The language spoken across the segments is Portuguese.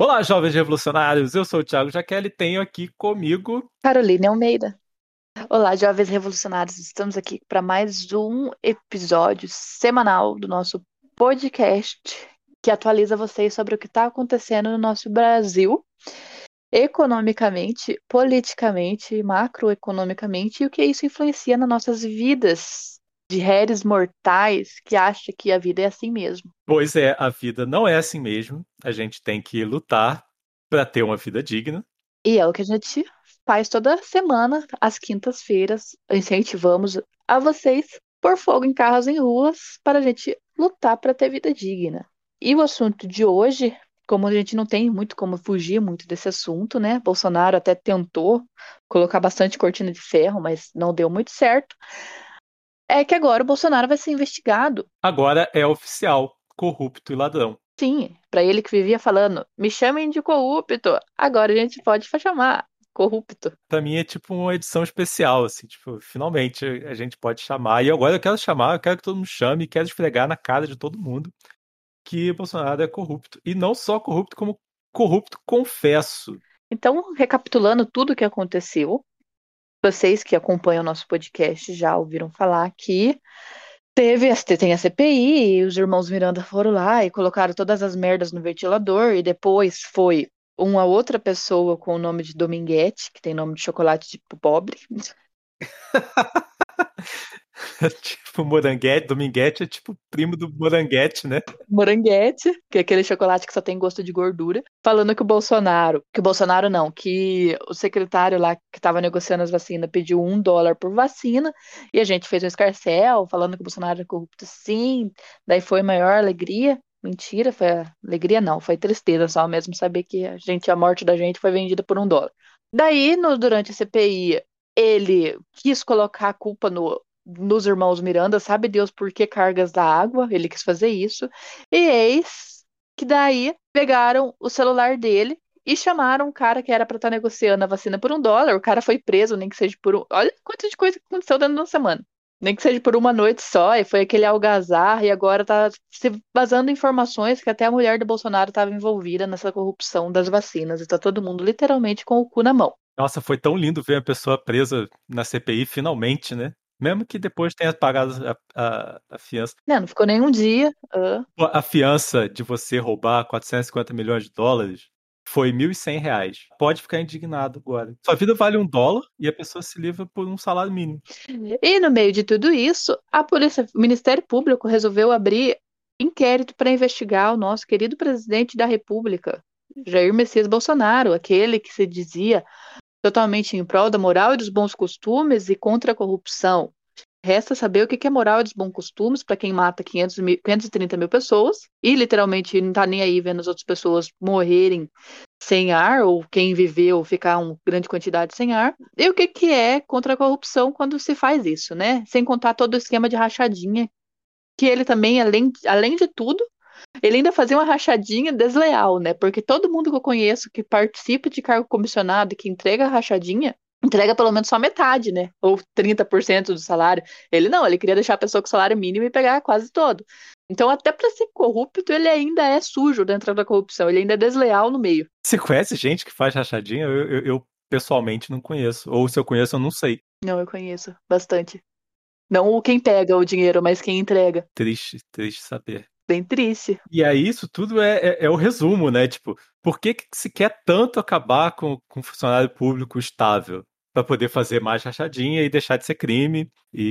Olá, jovens revolucionários. Eu sou o Thiago Jaqueline e tenho aqui comigo Caroline Almeida. Olá, jovens revolucionários. Estamos aqui para mais um episódio semanal do nosso podcast que atualiza vocês sobre o que está acontecendo no nosso Brasil, economicamente, politicamente, macroeconomicamente e o que isso influencia nas nossas vidas de réis mortais que acha que a vida é assim mesmo. Pois é, a vida não é assim mesmo. A gente tem que lutar para ter uma vida digna. E é o que a gente faz toda semana, às quintas-feiras. Incentivamos a vocês por fogo em carros em ruas para a gente lutar para ter vida digna. E o assunto de hoje, como a gente não tem muito como fugir muito desse assunto, né? Bolsonaro até tentou colocar bastante cortina de ferro, mas não deu muito certo é que agora o Bolsonaro vai ser investigado. Agora é oficial, corrupto e ladrão. Sim, para ele que vivia falando, me chamem de corrupto. Agora a gente pode chamar corrupto. Pra mim é tipo uma edição especial, assim, tipo, finalmente a gente pode chamar. E agora eu quero chamar, eu quero que todo mundo chame, quero esfregar na cara de todo mundo que Bolsonaro é corrupto. E não só corrupto, como corrupto confesso. Então, recapitulando tudo o que aconteceu, vocês que acompanham o nosso podcast já ouviram falar que teve tem a CPI, e os irmãos Miranda foram lá e colocaram todas as merdas no ventilador, e depois foi uma outra pessoa com o nome de Dominguete, que tem nome de chocolate tipo pobre. tipo moranguete, dominguete é tipo primo do moranguete, né? Moranguete, que é aquele chocolate que só tem gosto de gordura, falando que o Bolsonaro, que o Bolsonaro não, que o secretário lá que estava negociando as vacinas pediu um dólar por vacina e a gente fez um escarcel falando que o Bolsonaro é corrupto sim, daí foi maior alegria. Mentira, foi alegria não, foi tristeza só mesmo saber que a gente, a morte da gente foi vendida por um dólar. Daí, no, durante a CPI, ele quis colocar a culpa no nos irmãos Miranda, sabe Deus por que cargas da água, ele quis fazer isso. E eis que daí pegaram o celular dele e chamaram um cara que era para estar tá negociando a vacina por um dólar. O cara foi preso, nem que seja por um. Olha quanta de coisa que aconteceu dentro de uma semana. Nem que seja por uma noite só, e foi aquele algazarra, e agora tá se vazando informações que até a mulher do Bolsonaro estava envolvida nessa corrupção das vacinas, e tá todo mundo literalmente com o cu na mão. Nossa, foi tão lindo ver a pessoa presa na CPI, finalmente, né? Mesmo que depois tenha pagado a, a, a fiança. Não, não ficou nem um dia. Uh. A fiança de você roubar 450 milhões de dólares foi 1.100 reais. Pode ficar indignado agora. Sua vida vale um dólar e a pessoa se livra por um salário mínimo. E no meio de tudo isso, a polícia, o Ministério Público resolveu abrir inquérito para investigar o nosso querido presidente da República, Jair Messias Bolsonaro, aquele que se dizia totalmente em prol da moral e dos bons costumes e contra a corrupção. Resta saber o que é moral e dos bons costumes para quem mata 500 mil, 530 mil pessoas e literalmente não está nem aí vendo as outras pessoas morrerem sem ar ou quem viveu ficar uma grande quantidade sem ar. E o que, que é contra a corrupção quando se faz isso, né? Sem contar todo o esquema de rachadinha, que ele também, além, além de tudo, ele ainda fazia uma rachadinha desleal, né? Porque todo mundo que eu conheço que participa de cargo comissionado e que entrega a rachadinha, entrega pelo menos só metade, né? Ou 30% do salário. Ele não, ele queria deixar a pessoa com salário mínimo e pegar quase todo. Então, até para ser corrupto, ele ainda é sujo dentro da corrupção, ele ainda é desleal no meio. Você conhece gente que faz rachadinha? Eu, eu, eu pessoalmente não conheço. Ou se eu conheço, eu não sei. Não, eu conheço bastante. Não quem pega o dinheiro, mas quem entrega. Triste, triste saber bem triste. E aí, isso tudo é, é, é, o resumo, né? Tipo, por que, que se quer tanto acabar com, com um funcionário público estável? Para poder fazer mais rachadinha e deixar de ser crime e,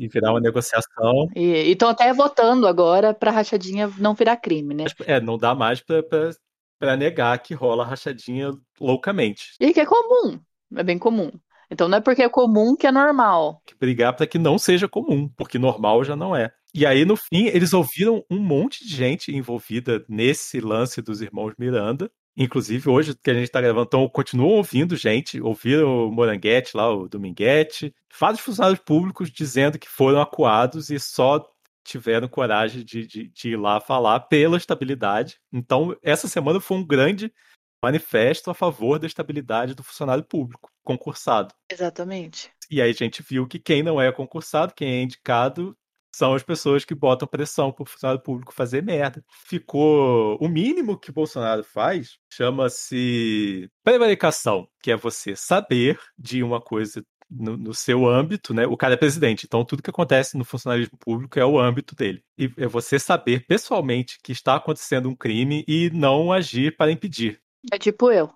e, e virar uma negociação. E estão até votando agora para rachadinha não virar crime, né? É, não dá mais para negar que rola rachadinha loucamente. E que é comum, é bem comum. Então não é porque é comum que é normal. Que brigar para que não seja comum, porque normal já não é. E aí, no fim, eles ouviram um monte de gente envolvida nesse lance dos irmãos Miranda. Inclusive, hoje que a gente está gravando, então, continuam ouvindo gente, ouviram o Moranguete lá, o Dominguete, vários funcionários públicos dizendo que foram acuados e só tiveram coragem de, de, de ir lá falar pela estabilidade. Então, essa semana foi um grande manifesto a favor da estabilidade do funcionário público concursado. Exatamente. E aí a gente viu que quem não é concursado, quem é indicado, são as pessoas que botam pressão para o funcionário público fazer merda. Ficou. O mínimo que Bolsonaro faz chama-se prevaricação, que é você saber de uma coisa no, no, seu âmbito, né? O cara é presidente, então tudo que acontece no funcionalismo público é o âmbito dele. E é você saber pessoalmente que está acontecendo um crime e não agir para impedir. É tipo eu.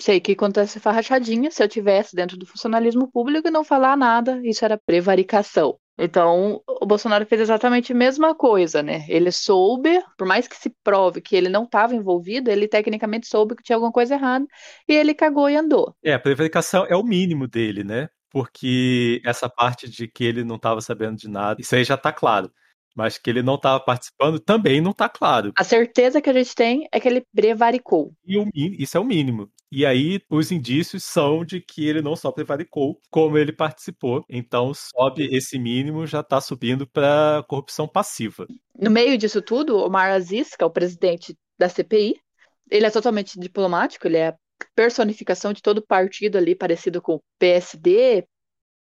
Sei que acontece essa rachadinha, se eu tivesse dentro do funcionalismo público e não falar nada, isso era prevaricação. Então, o Bolsonaro fez exatamente a mesma coisa, né? Ele soube, por mais que se prove que ele não estava envolvido, ele tecnicamente soube que tinha alguma coisa errada e ele cagou e andou. É, a prevaricação é o mínimo dele, né? Porque essa parte de que ele não estava sabendo de nada, isso aí já está claro. Mas que ele não estava participando também não está claro. A certeza que a gente tem é que ele prevaricou. E o, isso é o mínimo. E aí os indícios são de que ele não só prevaricou, como ele participou. Então sobe esse mínimo, já está subindo para corrupção passiva. No meio disso tudo, o Mar Aziz, que é o presidente da CPI, ele é totalmente diplomático, ele é a personificação de todo partido ali, parecido com o PSD,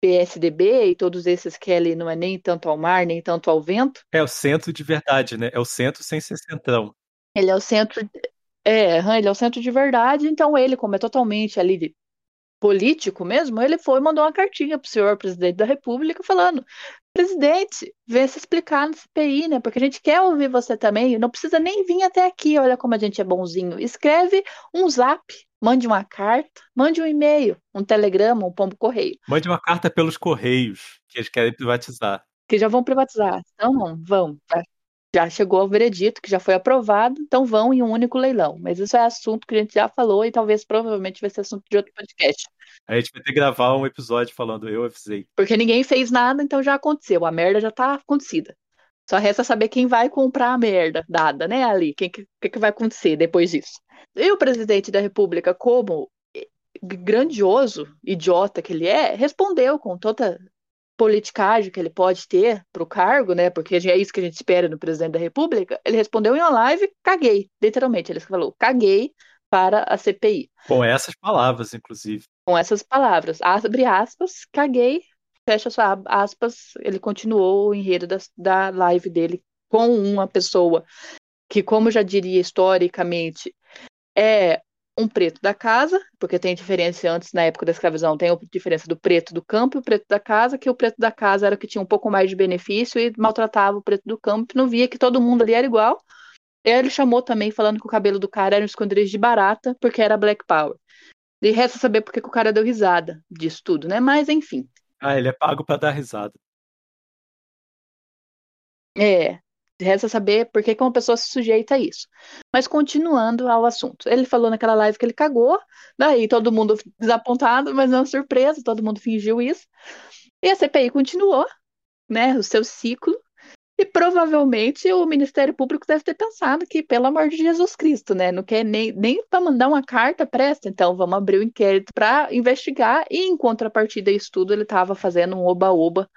PSDB e todos esses que ele não é nem tanto ao mar, nem tanto ao vento. É o centro de verdade, né? É o centro sem ser centrão. Ele é o centro é, ele é o centro de verdade, então ele, como é totalmente ali político mesmo, ele foi e mandou uma cartinha pro senhor presidente da República falando: presidente, vem se explicar no CPI, né? Porque a gente quer ouvir você também, não precisa nem vir até aqui, olha como a gente é bonzinho. Escreve um zap, mande uma carta, mande um e-mail, um telegrama, um pombo correio. Mande uma carta pelos correios, que eles querem privatizar. Que já vão privatizar. Então não, vão. Já chegou ao veredito, que já foi aprovado, então vão em um único leilão. Mas isso é assunto que a gente já falou e talvez provavelmente vai ser assunto de outro podcast. A gente vai ter que gravar um episódio falando eu avisei. Porque ninguém fez nada, então já aconteceu. A merda já tá acontecida. Só resta saber quem vai comprar a merda dada, né, ali? O que, que, que vai acontecer depois disso? E o presidente da República, como grandioso idiota que ele é, respondeu com toda politicagem que ele pode ter para o cargo, né? Porque é isso que a gente espera no presidente da República. Ele respondeu em uma live, caguei, literalmente. Ele falou, caguei para a CPI. Com essas palavras, inclusive. Com essas palavras. Abre aspas, caguei, fecha aspas. Ele continuou o enredo da, da live dele com uma pessoa que, como já diria historicamente, é um preto da casa, porque tem diferença antes, na época da escravidão, tem a diferença do preto do campo e o preto da casa, que o preto da casa era o que tinha um pouco mais de benefício e maltratava o preto do campo, não via que todo mundo ali era igual. E ele chamou também, falando que o cabelo do cara era um esconderijo de barata, porque era Black Power. E resta saber porque que o cara deu risada disso tudo, né? Mas, enfim. Ah, ele é pago para dar risada. É, Resta saber por que, que uma pessoa se sujeita a isso. Mas continuando ao assunto. Ele falou naquela live que ele cagou, daí todo mundo desapontado, mas não surpresa, todo mundo fingiu isso. E a CPI continuou, né, o seu ciclo. E provavelmente o Ministério Público deve ter pensado que, pelo amor de Jesus Cristo, né? Não quer nem, nem para mandar uma carta, presta. Então vamos abrir o um inquérito para investigar. E em contrapartida a isso tudo, ele estava fazendo um oba-oba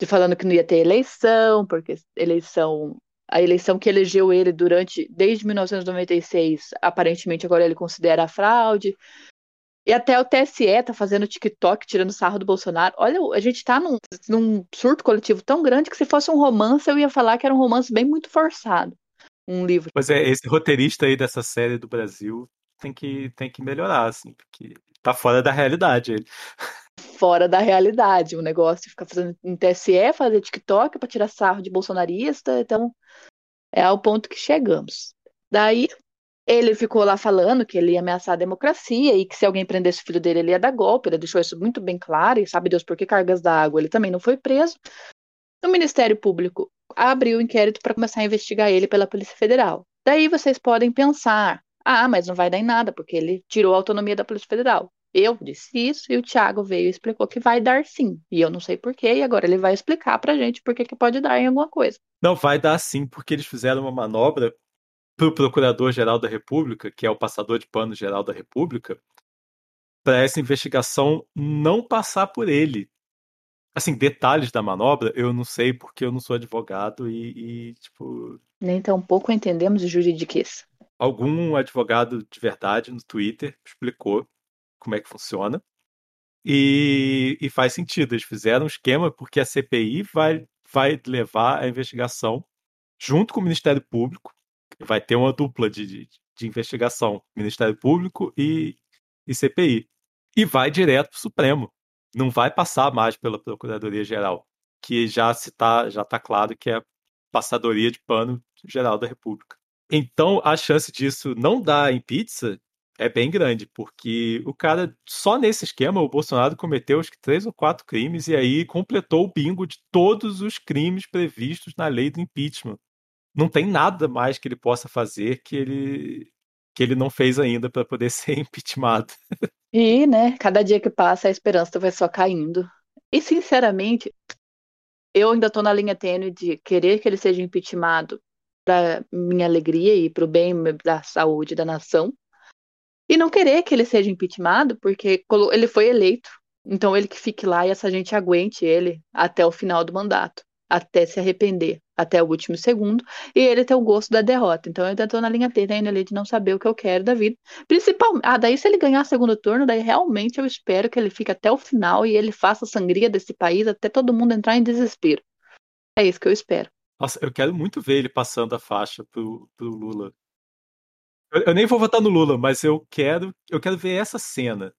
de falando que não ia ter eleição, porque eleição a eleição que elegeu ele durante desde 1996, aparentemente agora ele considera fraude. E até o TSE tá fazendo TikTok tirando sarro do Bolsonaro. Olha, a gente tá num, num surto coletivo tão grande que se fosse um romance, eu ia falar que era um romance bem muito forçado. Um livro. Pois é, esse roteirista aí dessa série do Brasil tem que, tem que melhorar, assim, porque tá fora da realidade ele fora da realidade. O negócio ficar fazendo em TSE, fazer TikTok para tirar sarro de bolsonarista. Então, é ao ponto que chegamos. Daí, ele ficou lá falando que ele ia ameaçar a democracia e que se alguém prendesse o filho dele, ele ia dar golpe. Ele deixou isso muito bem claro. E sabe Deus por que cargas d'água ele também não foi preso. O Ministério Público abriu o inquérito para começar a investigar ele pela Polícia Federal. Daí vocês podem pensar: ah, mas não vai dar em nada, porque ele tirou a autonomia da Polícia Federal. Eu disse isso e o Thiago veio e explicou que vai dar sim. E eu não sei porquê, e agora ele vai explicar pra gente por que pode dar em alguma coisa. Não, vai dar sim, porque eles fizeram uma manobra pro Procurador-Geral da República, que é o passador de pano geral da República, para essa investigação não passar por ele. Assim, detalhes da manobra eu não sei porque eu não sou advogado e, e tipo. Nem tão pouco entendemos o juridiquês. Algum advogado de verdade no Twitter explicou como é que funciona. E, e, faz sentido. Eles fizeram um esquema porque a CPI vai vai levar a investigação junto com o Ministério Público. Vai ter uma dupla de, de, de investigação, Ministério Público e, e CPI. E vai direto para o Supremo. Não vai passar mais pela Procuradoria-Geral, que já está já tá claro que é passadoria de pano geral da República. Então, a chance disso não dar em pizza é bem grande, porque o cara, só nesse esquema, o Bolsonaro cometeu acho que três ou quatro crimes e aí completou o bingo de todos os crimes previstos na lei do impeachment. Não tem nada mais que ele possa fazer que ele que ele não fez ainda para poder ser impeachmentado. E, né, cada dia que passa a esperança vai só caindo. E, sinceramente, eu ainda tô na linha tênue de querer que ele seja impeachmentado para minha alegria e para o bem da saúde da nação, e não querer que ele seja impeachmentado, porque ele foi eleito, então ele que fique lá e essa gente aguente ele até o final do mandato, até se arrepender, até o último segundo, e ele ter o gosto da derrota. Então eu ainda tô na linha tênue ainda ali de não saber o que eu quero da vida. Principalmente, ah, daí se ele ganhar segundo turno, daí realmente eu espero que ele fique até o final e ele faça a sangria desse país até todo mundo entrar em desespero. É isso que eu espero. Nossa, eu quero muito ver ele passando a faixa pro, pro Lula. Eu, eu, nem vou votar no Lula, mas eu quero, eu quero ver essa cena.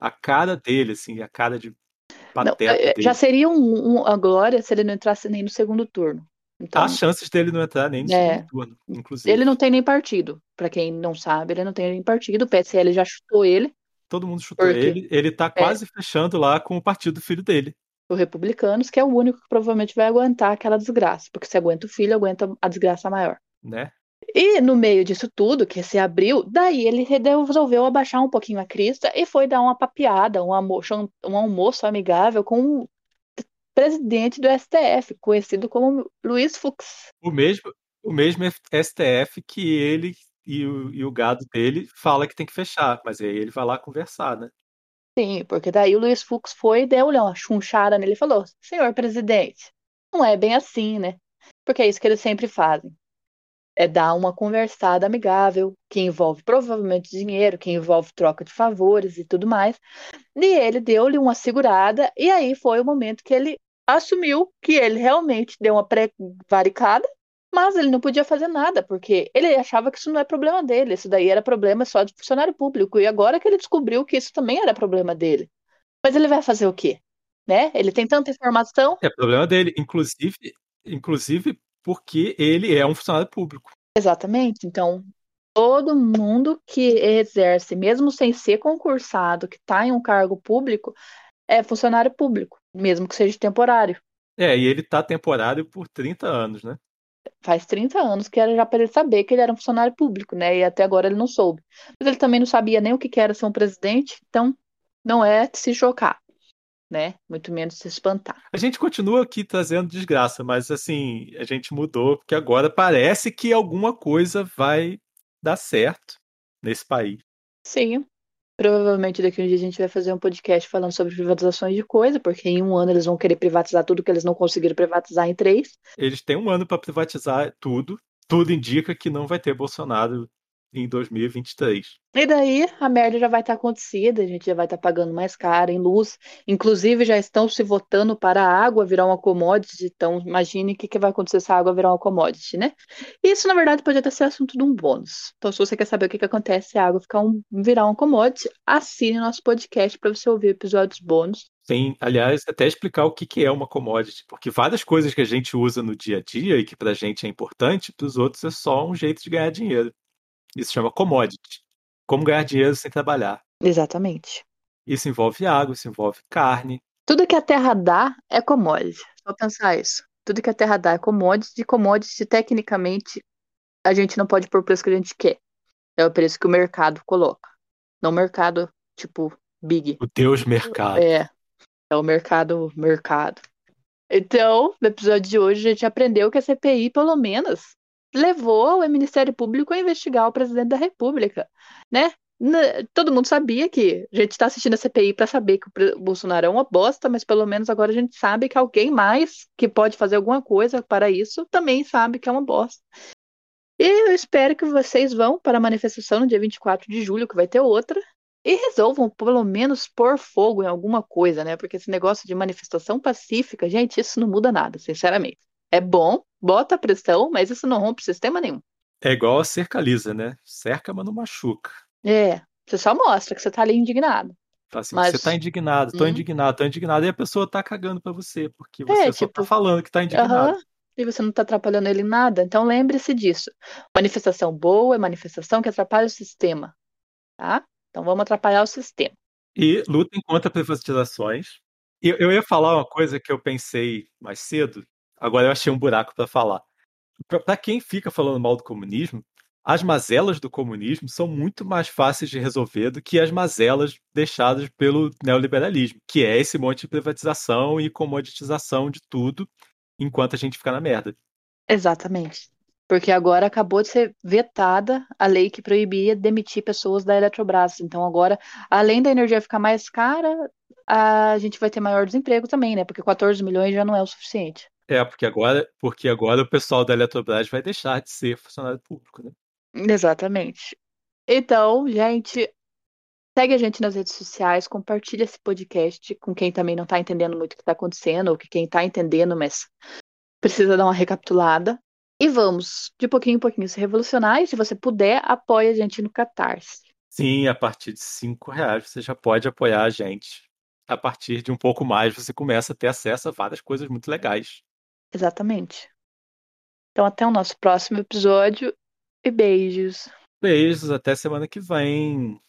A cara dele, assim, a cara de pateta não, é, dele. Já seria um, um, a glória se ele não entrasse nem no segundo turno. Então, Há chances dele não entrar nem no é, segundo turno, inclusive. Ele não tem nem partido. Para quem não sabe, ele não tem nem partido. O PSL já chutou ele. Todo mundo chutou ele. Ele tá é. quase é. fechando lá com o partido do filho dele o Republicanos, que é o único que provavelmente vai aguentar aquela desgraça, porque se aguenta o filho, aguenta a desgraça maior. Né? E no meio disso tudo, que se abriu, daí ele resolveu abaixar um pouquinho a crista e foi dar uma papeada, um almoço, um almoço amigável com o presidente do STF, conhecido como Luiz Fux. O mesmo, o mesmo STF que ele e o, e o gado dele fala que tem que fechar, mas aí ele vai lá conversar, né? Sim, porque daí o Luiz Fux foi e deu uma chunchada nele e falou: Senhor presidente, não é bem assim, né? Porque é isso que eles sempre fazem. É dar uma conversada amigável, que envolve provavelmente dinheiro, que envolve troca de favores e tudo mais. E ele deu-lhe uma segurada, e aí foi o momento que ele assumiu que ele realmente deu uma prevaricada mas ele não podia fazer nada, porque ele achava que isso não é problema dele, isso daí era problema só de funcionário público. E agora que ele descobriu que isso também era problema dele. Mas ele vai fazer o quê? Né? Ele tem tanta informação. É problema dele, inclusive, inclusive porque ele é um funcionário público. Exatamente. Então, todo mundo que exerce, mesmo sem ser concursado, que está em um cargo público, é funcionário público, mesmo que seja temporário. É, e ele está temporário por 30 anos, né? faz 30 anos que era já para ele saber que ele era um funcionário público, né? E até agora ele não soube. Mas ele também não sabia nem o que era ser um presidente, então não é de se chocar, né? Muito menos se espantar. A gente continua aqui trazendo desgraça, mas assim, a gente mudou, porque agora parece que alguma coisa vai dar certo nesse país. Sim, Provavelmente daqui a um dia a gente vai fazer um podcast falando sobre privatizações de coisa, porque em um ano eles vão querer privatizar tudo que eles não conseguiram privatizar em três. Eles têm um ano para privatizar tudo. Tudo indica que não vai ter Bolsonaro em 2023. E daí a merda já vai estar tá acontecida, a gente já vai estar tá pagando mais caro em luz. Inclusive já estão se votando para a água virar uma commodity, então imagine o que, que vai acontecer se a água virar uma commodity, né? Isso na verdade pode até ser assunto de um bônus. Então se você quer saber o que, que acontece se a água ficar um, virar uma commodity, assine nosso podcast para você ouvir episódios bônus. Sim, aliás, até explicar o que, que é uma commodity, porque várias coisas que a gente usa no dia a dia e que para a gente é importante, para os outros é só um jeito de ganhar dinheiro. Isso chama commodity. Como ganhar dinheiro sem trabalhar. Exatamente. Isso envolve água, isso envolve carne. Tudo que a terra dá é commodity. Só pensar isso. Tudo que a terra dá é commodity. E commodity, tecnicamente, a gente não pode pôr o preço que a gente quer. É o preço que o mercado coloca. Não o mercado, tipo, big. O Deus mercado. É. É o mercado, mercado. Então, no episódio de hoje, a gente aprendeu que a CPI, pelo menos, levou o Ministério Público a investigar o presidente da República, né? Todo mundo sabia que a gente está assistindo a CPI para saber que o Bolsonaro é uma bosta, mas pelo menos agora a gente sabe que alguém mais que pode fazer alguma coisa para isso também sabe que é uma bosta. E eu espero que vocês vão para a manifestação no dia 24 de julho, que vai ter outra, e resolvam pelo menos pôr fogo em alguma coisa, né? Porque esse negócio de manifestação pacífica, gente, isso não muda nada, sinceramente. É bom, bota pressão, mas isso não rompe sistema nenhum. É igual a cerca lisa, né? Cerca, mas não machuca. É, você só mostra que você tá ali indignado. Assim, Mas- Você tá indignado, tô Hum. indignado, tô indignado, e a pessoa tá cagando pra você, porque É, você só tipo, tá falando que tá indignado. Aham. E você não tá atrapalhando ele em nada. Então lembre-se disso. Manifestação boa é manifestação que atrapalha o sistema. Tá? Então vamos atrapalhar o sistema. E lutem contra privatizações. E eu ia falar uma coisa que eu pensei mais cedo, agora eu achei um buraco pra falar. Pra quem fica falando mal do comunismo, as mazelas do comunismo são muito mais fáceis de resolver do que as mazelas deixadas pelo neoliberalismo, que é esse monte de privatização e comoditização de tudo, enquanto a gente fica na merda. Exatamente. Porque agora acabou de ser vetada a lei que proibia demitir pessoas da Eletrobras. Então agora, além da energia ficar mais cara, a gente vai ter maior desemprego também, né? Porque 14 milhões já não é o suficiente. É, porque agora, porque agora o pessoal da Eletrobras vai deixar de ser funcionário público, né? Exatamente. Então, gente, segue a gente nas redes sociais, compartilha esse podcast com quem também não tá entendendo muito o que tá acontecendo, ou que quem tá entendendo, mas precisa dar uma recapitulada. E vamos, de pouquinho em pouquinho, se revolucionar. E se você puder, apoie a gente no Catarse. Sim, a partir de cinco reais você já pode apoiar a gente. A partir de um pouco mais você começa a ter acesso a várias coisas muito legais. Exatamente. Então, até o nosso próximo episódio e beijos. Beijos, até semana que vem.